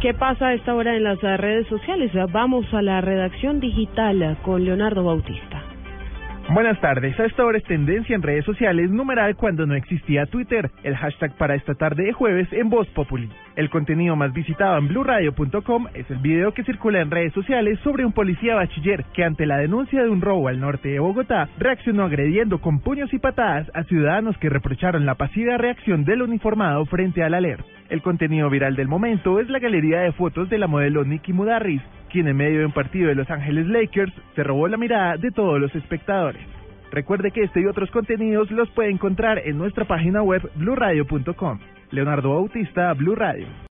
¿Qué pasa a esta hora en las redes sociales? Vamos a la redacción digital con Leonardo Bautista. Buenas tardes. A esta hora es tendencia en redes sociales numeral cuando no existía Twitter. El hashtag para esta tarde de jueves en Voz Populi. El contenido más visitado en blurradio.com es el video que circula en redes sociales sobre un policía bachiller que ante la denuncia de un robo al norte de Bogotá reaccionó agrediendo con puños y patadas a ciudadanos que reprocharon la pasiva reacción del uniformado frente al alerta. El contenido viral del momento es la galería de fotos de la modelo Nikki Mudarris, quien en medio de un partido de Los Ángeles Lakers se robó la mirada de todos los espectadores. Recuerde que este y otros contenidos los puede encontrar en nuestra página web blurradio.com. Leonardo Bautista, Blue Radio.